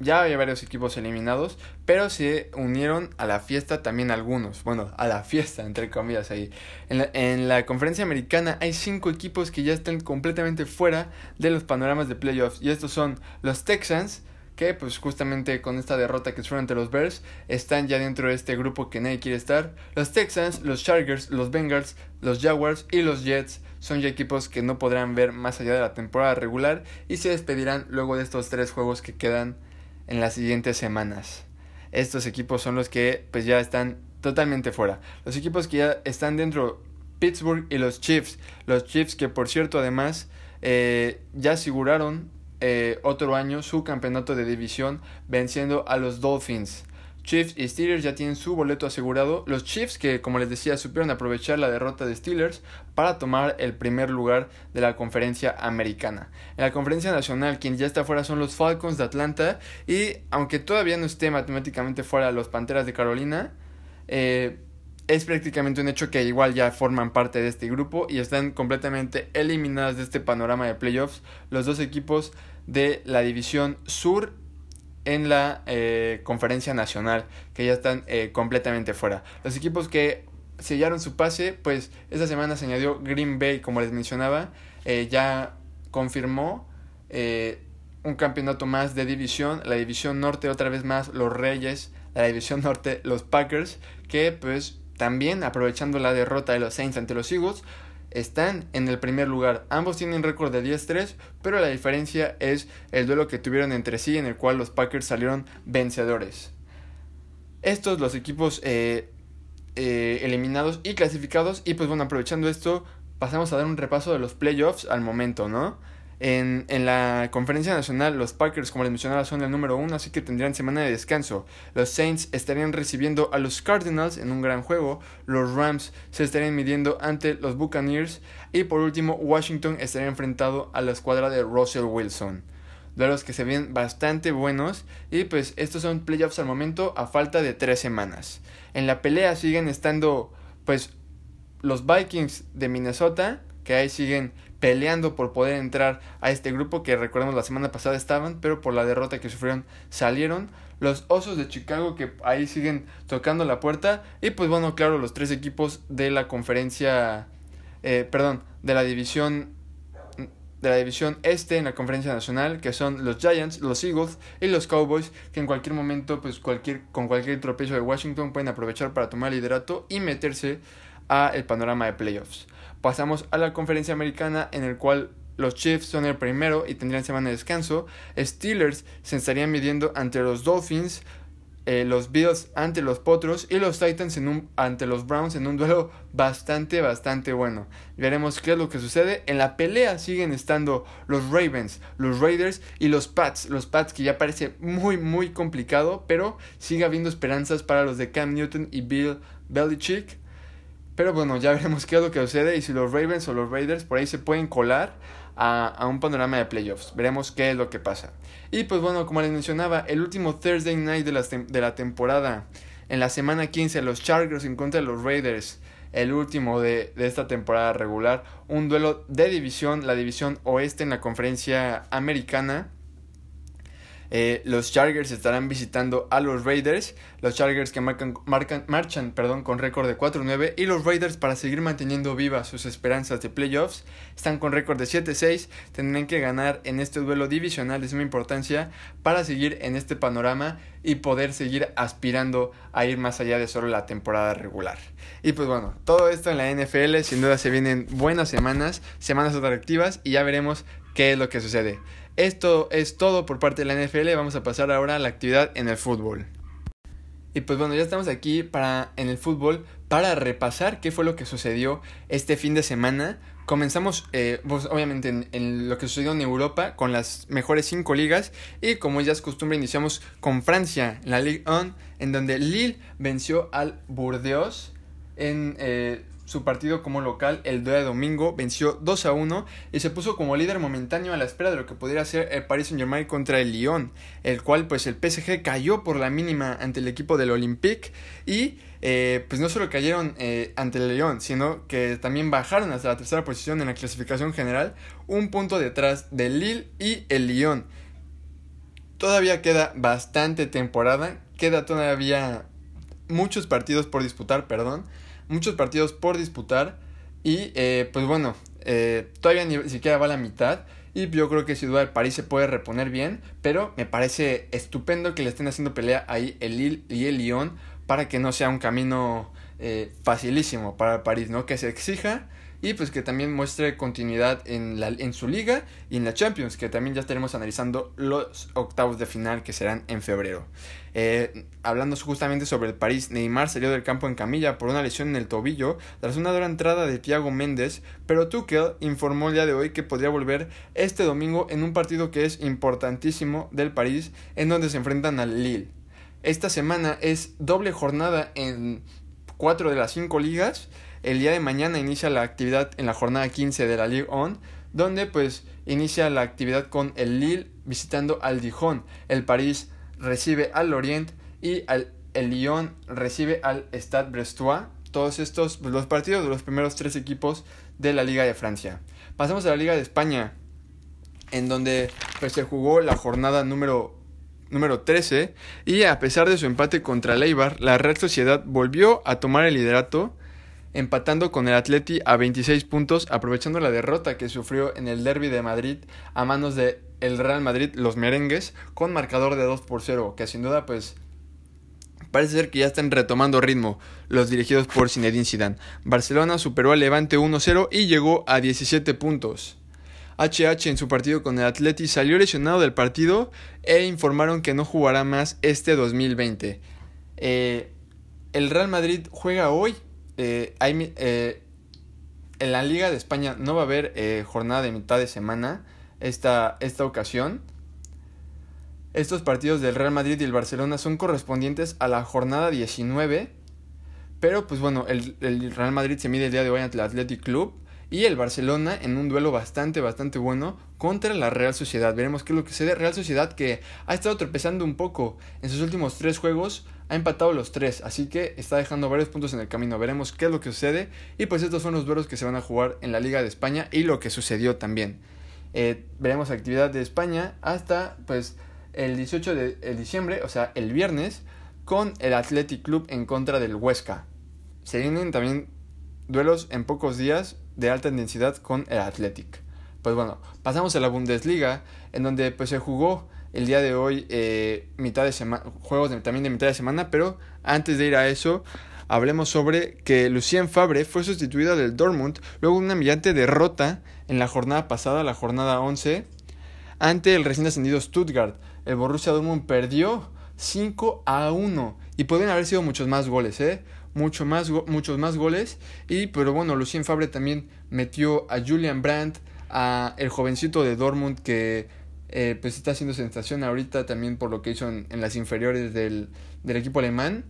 ya había varios equipos eliminados, pero se unieron a la fiesta también algunos. Bueno, a la fiesta, entre comillas, ahí. En la, en la, conferencia americana hay cinco equipos que ya están completamente fuera de los panoramas de playoffs. Y estos son los Texans, que pues justamente con esta derrota que sufrieron ante los Bears, están ya dentro de este grupo que nadie quiere estar. Los Texans, los Chargers, los Bengals, los Jaguars y los Jets son ya equipos que no podrán ver más allá de la temporada regular y se despedirán luego de estos tres juegos que quedan en las siguientes semanas. Estos equipos son los que pues ya están totalmente fuera. Los equipos que ya están dentro, Pittsburgh y los Chiefs. Los Chiefs que por cierto además eh, ya aseguraron eh, otro año su campeonato de división venciendo a los Dolphins. Chiefs y Steelers ya tienen su boleto asegurado. Los Chiefs que, como les decía, supieron aprovechar la derrota de Steelers para tomar el primer lugar de la conferencia americana. En la conferencia nacional, quien ya está fuera son los Falcons de Atlanta. Y aunque todavía no esté matemáticamente fuera los Panteras de Carolina, eh, es prácticamente un hecho que igual ya forman parte de este grupo y están completamente eliminadas de este panorama de playoffs los dos equipos de la división sur en la eh, conferencia nacional, que ya están eh, completamente fuera. Los equipos que sellaron su pase, pues esta semana se añadió Green Bay, como les mencionaba, eh, ya confirmó un campeonato más de división, la división norte otra vez más los Reyes, la división norte los Packers, que pues también aprovechando la derrota de los Saints ante los Eagles, están en el primer lugar. Ambos tienen récord de 10-3, pero la diferencia es el duelo que tuvieron entre sí en el cual los Packers salieron vencedores. Estos los equipos eh, eh, eliminados y clasificados y pues bueno, aprovechando esto, pasamos a dar un repaso de los playoffs al momento, ¿no? En, en, la conferencia nacional, los Packers, como les mencionaba, son el número uno, así que tendrían semana de descanso. Los Saints estarían recibiendo a los Cardinals en un gran juego. Los Rams se estarían midiendo ante los Buccaneers. Y por último, Washington estaría enfrentado a la escuadra de Russell Wilson. los que se ven bastante buenos. Y pues estos son playoffs al momento a falta de tres semanas. En la pelea siguen estando pues los Vikings de Minnesota, que ahí siguen peleando por poder entrar a este grupo que recordemos la semana pasada estaban, pero por la derrota que sufrieron salieron. Los Osos de Chicago que ahí siguen tocando la puerta. Y pues bueno, claro, los tres equipos de la conferencia, eh, perdón, de la división de la división este en la conferencia nacional, que son los Giants, los Eagles y los Cowboys, que en cualquier momento, pues cualquier, con cualquier tropiezo de Washington pueden aprovechar para tomar liderato y meterse a el panorama de playoffs. Pasamos a la conferencia americana en el cual los Chiefs son el primero y tendrían semana de descanso. Steelers se estarían midiendo ante los Dolphins. Eh, los Bills ante los Potros y los Titans en un, ante los Browns en un duelo bastante, bastante bueno. Veremos qué es lo que sucede. En la pelea siguen estando los Ravens, los Raiders y los Pats. Los Pats que ya parece muy, muy complicado, pero sigue habiendo esperanzas para los de Cam Newton y Bill Belichick. Pero bueno, ya veremos qué es lo que sucede y si los Ravens o los Raiders por ahí se pueden colar a, a, un panorama de playoffs. Veremos qué es lo que pasa. Y pues bueno, como les mencionaba, el último Thursday night de la, de la temporada, en la semana 15, los Chargers en contra de los Raiders. El último de, de esta temporada regular. Un duelo de división, la división oeste en la conferencia americana. Eh, los Chargers estarán visitando a los Raiders. Los Chargers que marcan, marchan perdón, con récord de 4-9. Y los Raiders para seguir manteniendo vivas sus esperanzas de playoffs. Están con récord de 7-6. Tendrán que ganar en este duelo divisional de suma importancia para seguir en este panorama y poder seguir aspirando a ir más allá de solo la temporada regular. Y pues bueno, todo esto en la NFL, sin duda se vienen buenas semanas, semanas atractivas y ya veremos qué es lo que sucede. Esto es todo por parte de la NFL. Vamos a pasar ahora a la actividad en el fútbol. Y pues bueno, ya estamos aquí para en el fútbol para repasar qué fue lo que sucedió este fin de semana. Comenzamos, eh, pues obviamente, en, lo que sucedió en Europa con las mejores cinco ligas. Y como ya es costumbre, iniciamos con Francia, la Ligue 1, en donde Lille venció al Burdeos en eh, su partido como local el día de domingo venció 2 a 1 y se puso como líder momentáneo a la espera de lo que pudiera ser el Paris Saint Germain contra el Lyon, el cual pues el PSG cayó por la mínima ante el equipo del Olympique y eh, pues no solo cayeron eh, ante el León, sino que también bajaron hasta la tercera posición en la clasificación general, un punto detrás del Lille y el Lyon. Todavía queda bastante temporada, queda todavía muchos partidos por disputar, perdón, muchos partidos por disputar y eh, pues bueno, todavía ni siquiera va a la mitad y yo creo que sin duda el París se puede reponer bien, pero me parece estupendo que le estén haciendo pelea ahí el Lille y el Lyon para que no sea un camino eh, facilísimo para París, ¿no? Que se exija y pues que también muestre continuidad en, la, en su liga y en la Champions, que también ya estaremos analizando los octavos de final que serán en febrero. Eh, hablando justamente sobre el París, Neymar salió del campo en camilla por una lesión en el tobillo tras una dura entrada de Thiago Méndez, pero Tuchel informó el día de hoy que podría volver este domingo en un partido que es importantísimo del París, en donde se enfrentan al Lille. Esta semana es doble jornada en cuatro de las cinco ligas el día de mañana inicia la actividad en la jornada 15 de la Ligue 1, donde pues inicia la actividad con el Lille visitando al Dijon, el París recibe al Lorient y el Lyon recibe al Stade Brestois. Todos estos, pues, los partidos de los primeros tres equipos de la Liga de Francia. Pasamos a la Liga de España, en donde pues, se jugó la jornada número número 13 y a pesar de su empate contra Leibar, la Real Sociedad volvió a tomar el liderato empatando con el Atleti a 26 puntos, aprovechando la derrota que sufrió en el Derby de Madrid a manos de el Real Madrid, los merengues, con marcador de 2 por 0, que sin duda pues parece ser que ya están retomando ritmo los dirigidos por Zinedine Zidane. Barcelona superó al Levante 1-0 y llegó a 17 puntos. HH en su partido con el Atleti salió lesionado del partido e informaron que no jugará más este 2020. Eh, el Real Madrid juega hoy eh, eh, en la Liga de España no va a haber eh, jornada de mitad de semana esta, esta ocasión. Estos partidos del Real Madrid y el Barcelona son correspondientes a la jornada 19. Pero pues bueno, el, Real Madrid se mide el día de hoy ante el Athletic Club y el Barcelona en un duelo bastante, bastante bueno contra la Real Sociedad. Veremos qué es lo que sucede. Real Sociedad que ha estado tropezando un poco en sus últimos tres juegos ha empatado los tres, así que está dejando varios puntos en el camino. Veremos qué es lo que sucede. Y pues estos son los duelos que se van a jugar en la Liga de España y lo que sucedió también. Eh, veremos actividad de España hasta pues el 18 de diciembre, o sea, el viernes, con el Athletic Club en contra del Huesca. Se vienen también duelos en pocos días de alta intensidad con el Athletic. Pues bueno, pasamos a la Bundesliga, en donde pues se jugó el día de hoy eh, mitad de semana, juegos también de mitad de semana, pero antes de ir a eso, hablemos sobre que Lucien Fabre fue sustituido del Dortmund luego de una humillante derrota en la jornada pasada, la jornada 11, ante el recién ascendido Stuttgart. El Borussia Dortmund perdió 5 a 1 y pueden haber sido muchos más goles, ¿eh? Mucho más, muchos más goles. Y, pero bueno, Lucien Fabre también metió a Julian Brandt, a el jovencito de Dortmund que eh, pues está haciendo sensación ahorita también por lo que hizo en, las inferiores del, equipo alemán.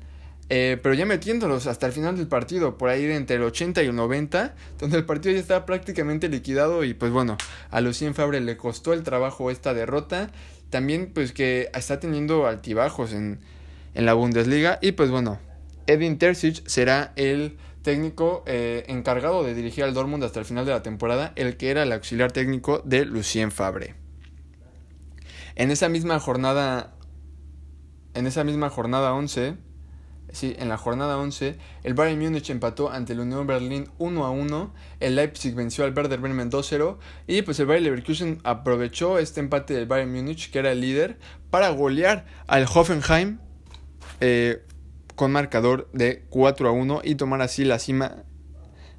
Eh, pero ya metiéndolos hasta el final del partido, por ahí entre el 80 y el 90, donde el partido ya estaba prácticamente liquidado y pues bueno, a Lucien Fabre le costó el trabajo esta derrota. También pues que está teniendo altibajos en, en la Bundesliga y pues bueno, Edin Terzic será el técnico eh, encargado de dirigir al Dortmund hasta el final de la temporada, el que era el auxiliar técnico de Lucien Fabre. En esa misma jornada, en esa misma jornada 11, sí, en la jornada 11, el Bayern Múnich empató ante el Unión Berlín 1 a 1, el Leipzig venció al Werder Bremen 2-0 y pues el Bayern Leverkusen aprovechó este empate del Bayern Múnich, que era el líder, para golear al Hoffenheim eh, con marcador de 4 a 1 y tomar así la cima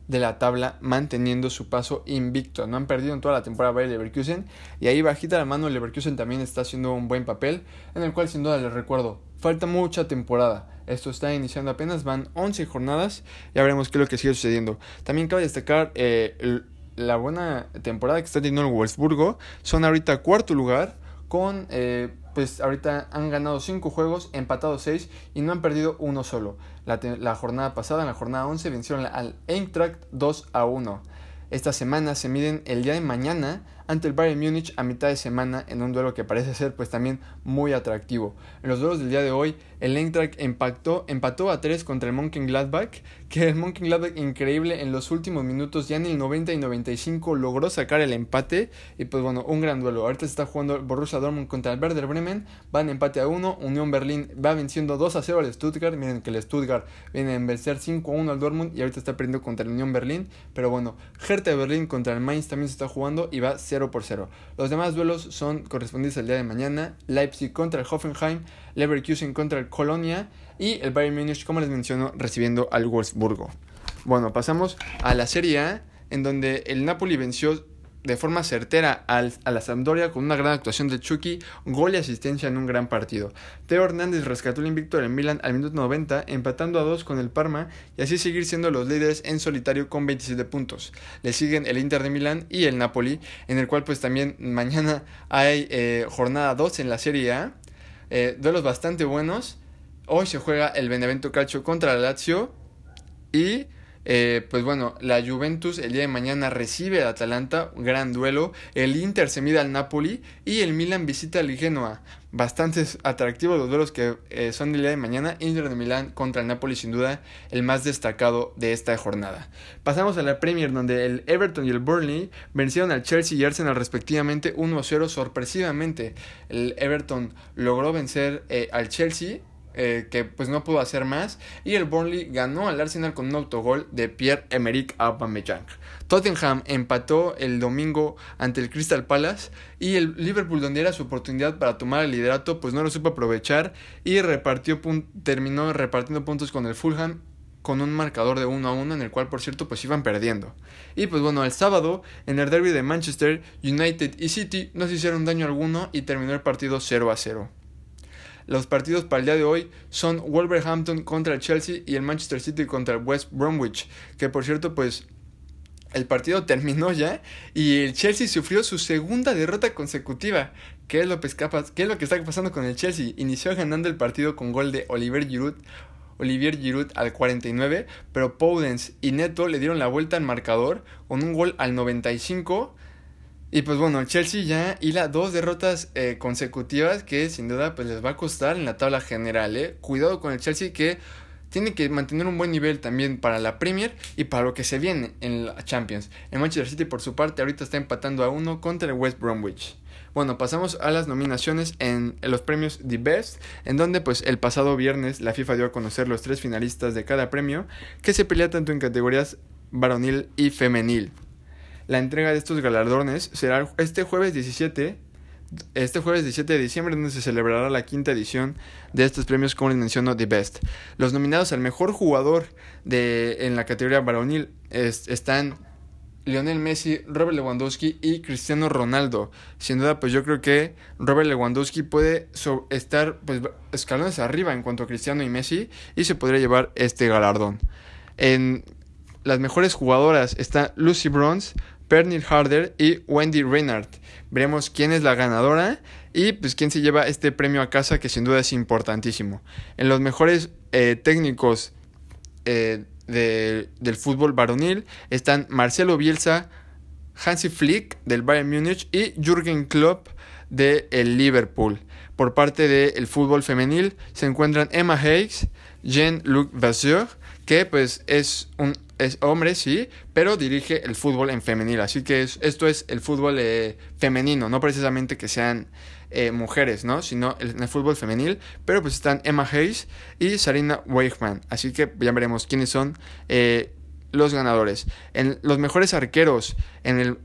de la tabla manteniendo su paso invicto. No han perdido en toda la temporada Bayer Leverkusen y ahí bajita la mano Leverkusen también está haciendo un buen papel en el cual sin duda les recuerdo, falta mucha temporada. Esto está iniciando apenas, van 11 jornadas, ya veremos qué es lo que sigue sucediendo. También cabe destacar eh, la buena temporada que está teniendo el Wolfsburgo. Son ahorita cuarto lugar con... Eh, pues ahorita han ganado 5 juegos, empatado 6 y no han perdido uno solo. La, jornada pasada, en la jornada 11, vencieron al Eintracht 2 a 1. Esta semana se miden el día de mañana ante el Bayern Múnich a mitad de semana en un duelo que parece ser pues también muy atractivo. En los duelos del día de hoy, el Eintracht empató, empató a 3 contra el Mönchengladbach, que el Mönchengladbach increíble en los últimos minutos, ya en el 90 y 95 logró sacar el empate. Y pues bueno, un gran duelo. Ahorita se está jugando Borussia Dortmund contra el Werder Bremen, van empate a 1, Unión Berlín va venciendo 2 a 0 al Stuttgart, miren que el Stuttgart viene a vencer 5 a 1 al Dortmund y ahorita está perdiendo contra el Unión Berlín, pero bueno, Hertha de Berlín contra el Mainz también se está jugando y va 0 por 0. Los demás duelos son correspondientes al día de mañana, Leipzig contra el Hoffenheim, Leverkusen contra el Colonia y el Bayern Munich, como les menciono, recibiendo al Wolfsburgo. Bueno, pasamos a la Serie A, en donde el Napoli venció de forma certera al, a la Sampdoria con una gran actuación de Chucky, gol y asistencia en un gran partido. Teo Hernández rescató el invicto del Milan al minuto 90, empatando a 2 con el Parma y así seguir siendo los líderes en solitario con 27 puntos. Le siguen el Inter de Milán y el Napoli, en el cual pues también mañana hay eh, jornada 2 en la Serie A, eh, duelos bastante buenos. Hoy se juega el Benevento Calcio contra la Lazio y eh, pues bueno, la Juventus el día de mañana recibe al Atalanta, gran duelo. El Inter se mide al Napoli y el Milan visita al Genoa. Bastante atractivos los duelos que eh, son del día de mañana. Inter de Milán contra el Napoli, sin duda, el más destacado de esta jornada. Pasamos a la Premier, donde el Everton y el Burnley vencieron al Chelsea y Arsenal respectivamente 1-0 sorpresivamente. El Everton logró vencer eh, al Chelsea eh, que pues no pudo hacer más y el Burnley ganó al Arsenal con un autogol de Pierre-Emerick Aubameyang. Tottenham empató el domingo ante el Crystal Palace y el Liverpool donde era su oportunidad para tomar el liderato pues no lo supo aprovechar y repartió terminó repartiendo puntos con el Fulham con un marcador de 1 a 1 en el cual por cierto pues iban perdiendo. Y pues bueno, el sábado en el derby de Manchester, United y City no se hicieron daño alguno y terminó el partido 0 a 0. Los partidos para el día de hoy son Wolverhampton contra el Chelsea y el Manchester City contra el West Bromwich. Que por cierto, pues el partido terminó ya y el Chelsea sufrió su segunda derrota consecutiva. ¿Qué es lo que, qué es lo que está pasando con el Chelsea? Inició ganando el partido con gol de Oliver Giroud. Olivier Giroud al 49, pero Powdens y Neto le dieron la vuelta al marcador con un gol al 95 y pues bueno, el Chelsea ya hila dos derrotas eh, consecutivas que sin duda pues les va a costar en la tabla general. ¿eh? Cuidado con el Chelsea que tiene que mantener un buen nivel también para la Premier y para lo que se viene en la Champions. El Manchester City por su parte ahorita está empatando a uno contra el West Bromwich. Bueno, pasamos a las nominaciones en, los premios The Best, en donde pues el pasado viernes la FIFA dio a conocer los tres finalistas de cada premio, que se pelea tanto en categorías varonil y femenil. La entrega de estos galardones será este jueves 17 este jueves 17 de diciembre donde se celebrará la quinta edición de estos premios como les menciono The Best. Los nominados al mejor jugador de, en la categoría varonil están Lionel Messi, Robert Lewandowski y Cristiano Ronaldo. Sin duda, pues yo creo que Robert Lewandowski puede estar pues, escalones arriba en cuanto a Cristiano y Messi y se podría llevar este galardón. En las mejores jugadoras está Lucy Bronze, Pernil Harder y Wendy Reinhardt. Veremos quién es la ganadora y pues quién se lleva este premio a casa que sin duda es importantísimo. En los mejores eh, técnicos eh, del fútbol varonil están Marcelo Bielsa, Hansi Flick del Bayern Múnich y Jürgen Klopp del Liverpool. Por parte del fútbol femenil se encuentran Emma Hayes, Jean-Luc Vasseur, que pues es un es hombre, sí, pero dirige el fútbol en femenil. Así que esto es el fútbol eh, femenino, no precisamente que sean eh, mujeres, ¿no? Sino el, el fútbol femenil. Pero pues están Emma Hayes y Sarina Weichman. Así que ya veremos quiénes son eh, los ganadores. En los mejores arqueros en el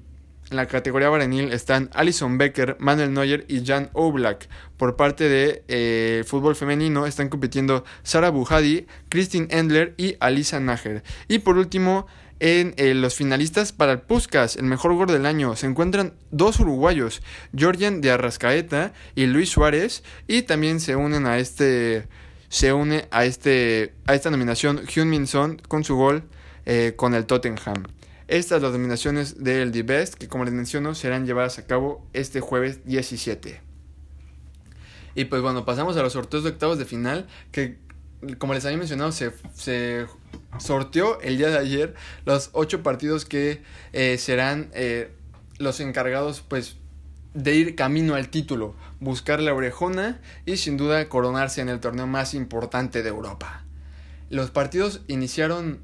en la categoría varonil están Alison Becker, Manuel Neuer y Jan Oblak. Por parte de eh, fútbol femenino están compitiendo Sara Buhadi, Christine Endler y Alisa Nager. Y por último, en eh, los finalistas para el Puskas, el mejor gol del año, se encuentran dos uruguayos, Georgian de Arrascaeta y Luis Suárez, y también se unen a este se une a este a esta nominación Hyun Min Son con su gol eh, con el Tottenham. Estas las dominaciones del The Best que como les menciono serán llevadas a cabo este jueves 17. Y pues bueno, pasamos a los sorteos de octavos de final que como les había mencionado se, se sorteó el día de ayer los ocho partidos que eh, serán... Eh, los encargados pues de ir camino al título, buscar la orejona y sin duda coronarse en el torneo más importante de Europa. Los partidos iniciaron,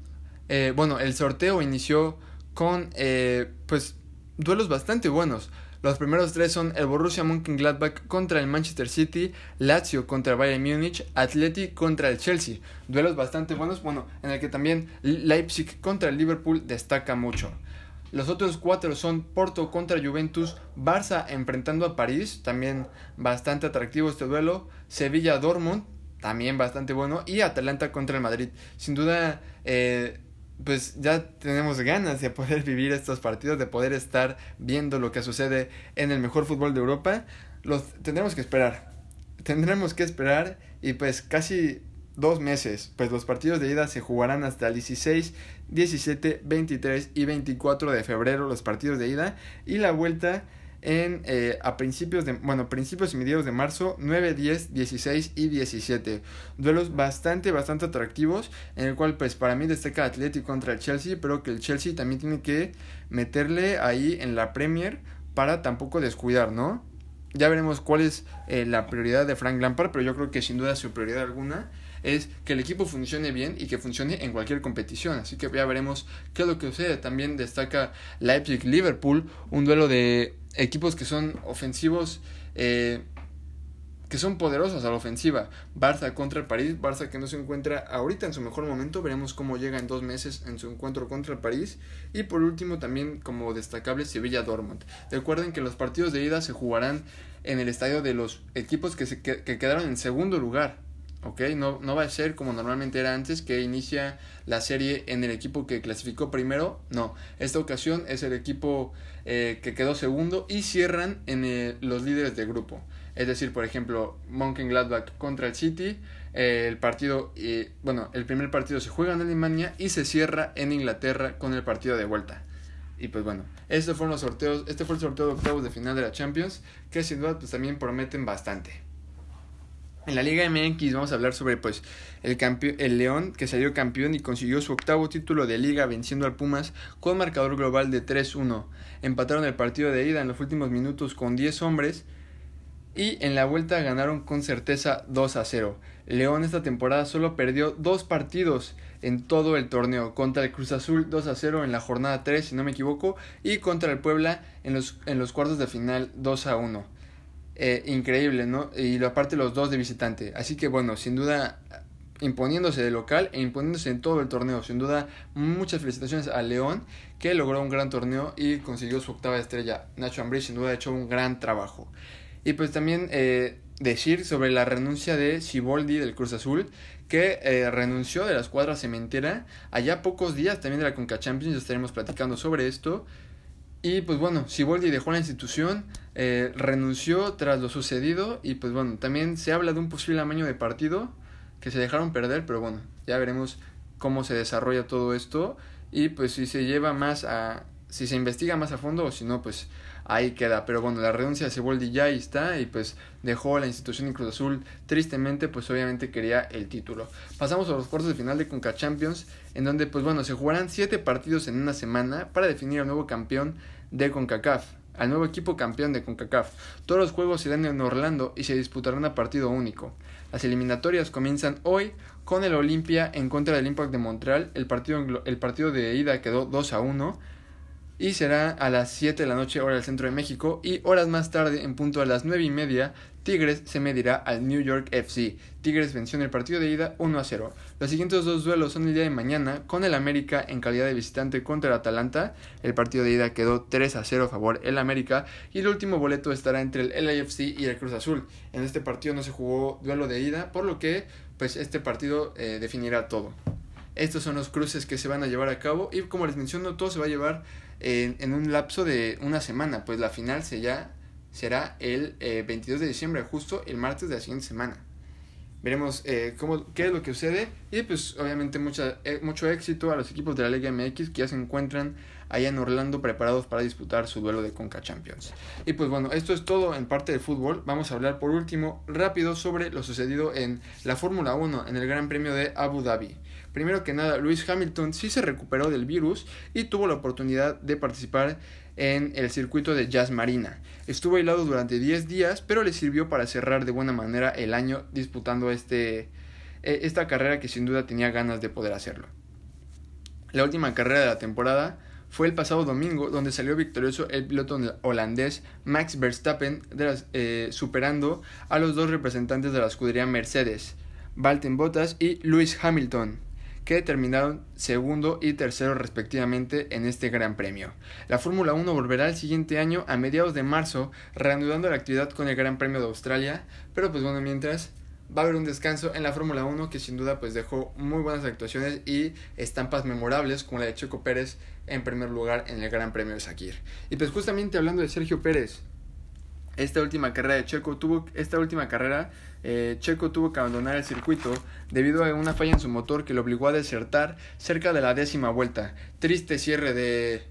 eh, bueno, el sorteo inició con eh, pues duelos bastante buenos. Los primeros tres son el Borussia Mönchengladbach contra el Manchester City, Lazio contra el Bayern Múnich, Atleti contra el Chelsea. Duelos bastante buenos, bueno, en el que también Leipzig contra el Liverpool destaca mucho. Los otros cuatro son Porto contra Juventus, Barça enfrentando a París, también bastante atractivo este duelo, Sevilla Dortmund, también bastante bueno, y Atalanta contra el Madrid. Sin duda, eh, pues ya tenemos ganas de poder vivir estos partidos, de poder estar viendo lo que sucede en el mejor fútbol de Europa. Los tendremos que esperar. Tendremos que esperar y pues casi dos meses, pues los partidos de ida se jugarán hasta el 16, 17, 23 y 24 de febrero los partidos de ida y la vuelta en eh, a principios de bueno principios y mediados de marzo 9 10 16 y 17 duelos bastante bastante atractivos en el cual pues para mí destaca Atlético contra el Chelsea pero que el Chelsea también tiene que meterle ahí en la Premier para tampoco descuidar no ya veremos cuál es eh, la prioridad de Frank Lampard pero yo creo que sin duda su prioridad alguna es que el equipo funcione bien y que funcione en cualquier competición. Así que ya veremos qué es lo que sucede. También destaca Leipzig-Liverpool, un duelo de equipos que son ofensivos. Eh, que son poderosos a la ofensiva. Barça contra el París, Barça que no se encuentra ahorita en su mejor momento, veremos cómo llega en dos meses en su encuentro contra el París. Y por último también como destacable Sevilla Dortmund. Recuerden que los partidos de ida se jugarán en el estadio de los equipos que, se, que quedaron en segundo lugar. ¿Ok? No, no va a ser como normalmente era antes, que inicia la serie en el equipo que clasificó primero. No, esta ocasión es el equipo eh, que quedó segundo y cierran en eh, los líderes de grupo. Es decir, por ejemplo, Gladbach contra el City. Eh, el partido, bueno, el primer partido se juega en Alemania y se cierra en Inglaterra con el partido de vuelta. Y pues bueno, estos fueron los sorteos, este fue el sorteo de octavos de final de la Champions, que sin duda pues también prometen bastante. En la Liga MX vamos a hablar sobre pues el, el León que salió campeón y consiguió su octavo título de liga venciendo al Pumas con marcador global de 3-1. Empataron el partido de ida en los últimos minutos con 10 hombres y en la vuelta ganaron con certeza 2-0. León esta temporada solo perdió dos partidos en todo el torneo, contra el Cruz Azul 2 0 en la jornada 3 si no me equivoco y contra el Puebla en los, en los cuartos de final 2 1. Eh, increíble, ¿no? Y aparte los dos de visitante. Así que bueno, sin duda imponiéndose de local e imponiéndose en todo el torneo. Sin duda, muchas felicitaciones a León, que logró un gran torneo y consiguió su octava estrella. Nacho Ambriz sin duda ha hecho un gran trabajo. Y pues también eh, decir sobre la renuncia de Siboldi del Cruz Azul, que eh, renunció de la escuadra cementera. Allá pocos días también de la Conca Champions, estaremos platicando sobre esto. Y pues bueno, Siboldi dejó la institución, eh, renunció tras lo sucedido y pues bueno, también se habla de un posible amaño de partido que se dejaron perder, pero bueno, ya veremos cómo se desarrolla todo esto y pues si se lleva más a, si se investiga más a fondo o si no, pues ahí queda. Pero bueno, la renuncia de Siboldi ya está y pues dejó la institución en Cruz Azul. Tristemente, pues obviamente quería el título. Pasamos a los cuartos de final de Conca Champions, en donde pues bueno, se jugarán siete partidos en una semana para definir al nuevo campeón de CONCACAF al nuevo equipo campeón de CONCACAF. Todos los juegos serán en Orlando y se disputarán a partido único. Las eliminatorias comienzan hoy con el Olimpia en contra del Impact de Montreal. El partido, el partido de ida quedó 2 a 1 y será a las 7 de la noche hora del centro de México y horas más tarde en punto a las 9 y media Tigres se medirá al New York FC. Tigres venció en el partido de ida 1 a 0. Los siguientes dos duelos son el día de mañana con el América en calidad de visitante contra el Atalanta. El partido de ida quedó 3 a 0 a favor el América y el último boleto estará entre el LAFC y el Cruz Azul. En este partido no se jugó duelo de ida por lo que pues este partido eh, definirá todo. Estos son los cruces que se van a llevar a cabo y como les menciono todo se va a llevar en, un lapso de una semana, pues la final se ya será el 22 eh, de diciembre, justo el martes de la siguiente semana. Veremos eh, cómo, qué es lo que sucede y pues obviamente mucha, eh, mucho éxito a los equipos de la Liga MX que ya se encuentran allá en Orlando preparados para disputar su duelo de Conca Champions. Y pues bueno, esto es todo en parte del fútbol. Vamos a hablar por último rápido sobre lo sucedido en la Fórmula 1 en el Gran Premio de Abu Dhabi. Primero que nada, Lewis Hamilton sí se recuperó del virus y tuvo la oportunidad de participar en el circuito de Jazz Marina. Estuvo aislado durante 10 días, pero le sirvió para cerrar de buena manera el año disputando este, e, esta carrera que sin duda tenía ganas de poder hacerlo. La última carrera de la temporada fue el pasado domingo, donde salió victorioso el piloto holandés Max Verstappen, eh, superando a los dos representantes de la escudería Mercedes, Valtteri Bottas y Lewis Hamilton, que terminaron segundo y tercero respectivamente en este Gran Premio. La Fórmula 1 volverá el siguiente año a mediados de marzo, reanudando la actividad con el Gran Premio de Australia, pero pues bueno, mientras va a haber un descanso en la Fórmula 1 que sin duda pues dejó muy buenas actuaciones y estampas memorables como la de Checo Pérez en primer lugar en el Gran Premio de Sakir. Y pues justamente hablando de Sergio Pérez, esta última carrera de Checo tuvo esta última carrera eh, Checo tuvo que abandonar el circuito debido a una falla en su motor que lo obligó a desertar cerca de la décima vuelta. Triste cierre de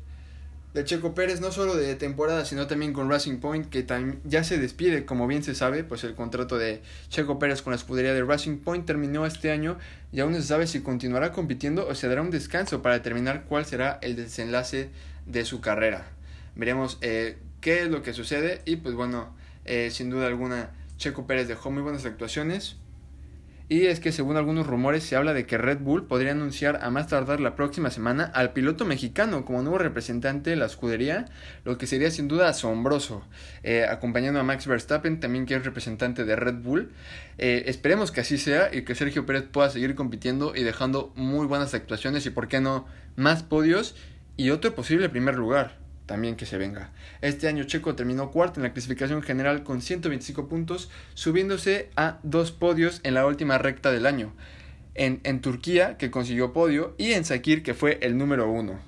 de Checo Pérez, no solo de temporada, sino también con Racing Point, que ya se despide, como bien se sabe, pues el contrato de Checo Pérez con la escudería de Racing Point terminó este año y aún no se sabe si continuará compitiendo o se dará un descanso para determinar cuál será el desenlace de su carrera. Veremos eh, qué es lo que sucede y pues bueno, eh, sin duda alguna Checo Pérez dejó muy buenas actuaciones, y es que según algunos rumores se habla de que Red Bull podría anunciar a más tardar la próxima semana al piloto mexicano como nuevo representante de la escudería, lo que sería sin duda asombroso, eh, acompañando a Max Verstappen, también que es representante de Red Bull. Eh, esperemos que así sea y que Sergio Pérez pueda seguir compitiendo y dejando muy buenas actuaciones y, por qué no, más podios y otro posible primer lugar también que se venga. Este año Checo terminó cuarto en la clasificación general con 125 puntos, subiéndose a dos podios en la última recta del año. En, en Turquía, que consiguió podio, y en Sakir, que fue el número uno.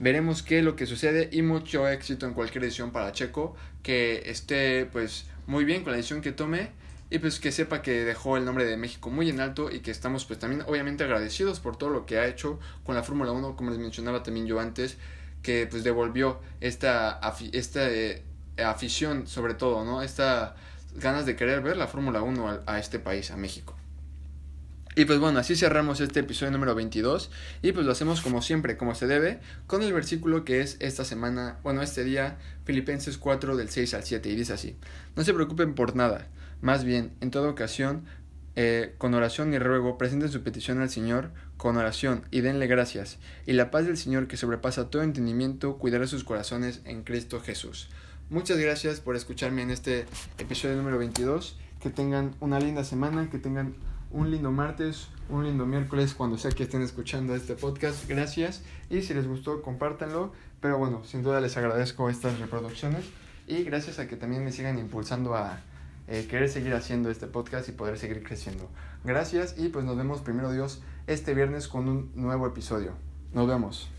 Veremos qué es lo que sucede y mucho éxito en cualquier decisión para Checo, que esté pues muy bien con la decisión que tome y pues que sepa que dejó el nombre de México muy en alto y que estamos pues también obviamente agradecidos por todo lo que ha hecho con la Fórmula 1, como les mencionaba también yo antes, que pues devolvió esta, esta eh, afición sobre todo, ¿no? Esta ganas de querer ver la Fórmula 1 a, este país, a México. Y pues bueno, así cerramos este episodio número 22 y pues lo hacemos como siempre, como se debe, con el versículo que es esta semana, bueno, este día, Filipenses 4 del 6 al 7 y dice así, no se preocupen por nada, más bien, en toda ocasión, eh, con oración y ruego, presenten su petición al Señor con oración y denle gracias, y la paz del Señor que sobrepasa todo entendimiento cuidará sus corazones en Cristo Jesús. Muchas gracias por escucharme en este episodio número 22. Que tengan una linda semana, que tengan un lindo martes, un lindo miércoles, cuando sea que estén escuchando este podcast. Gracias. Y si les gustó, compártanlo. Pero bueno, sin duda les agradezco estas reproducciones. Y gracias a que también me sigan impulsando a eh, querer seguir haciendo este podcast y poder seguir creciendo. Gracias y pues nos vemos primero Dios este viernes con un nuevo episodio. Nos vemos.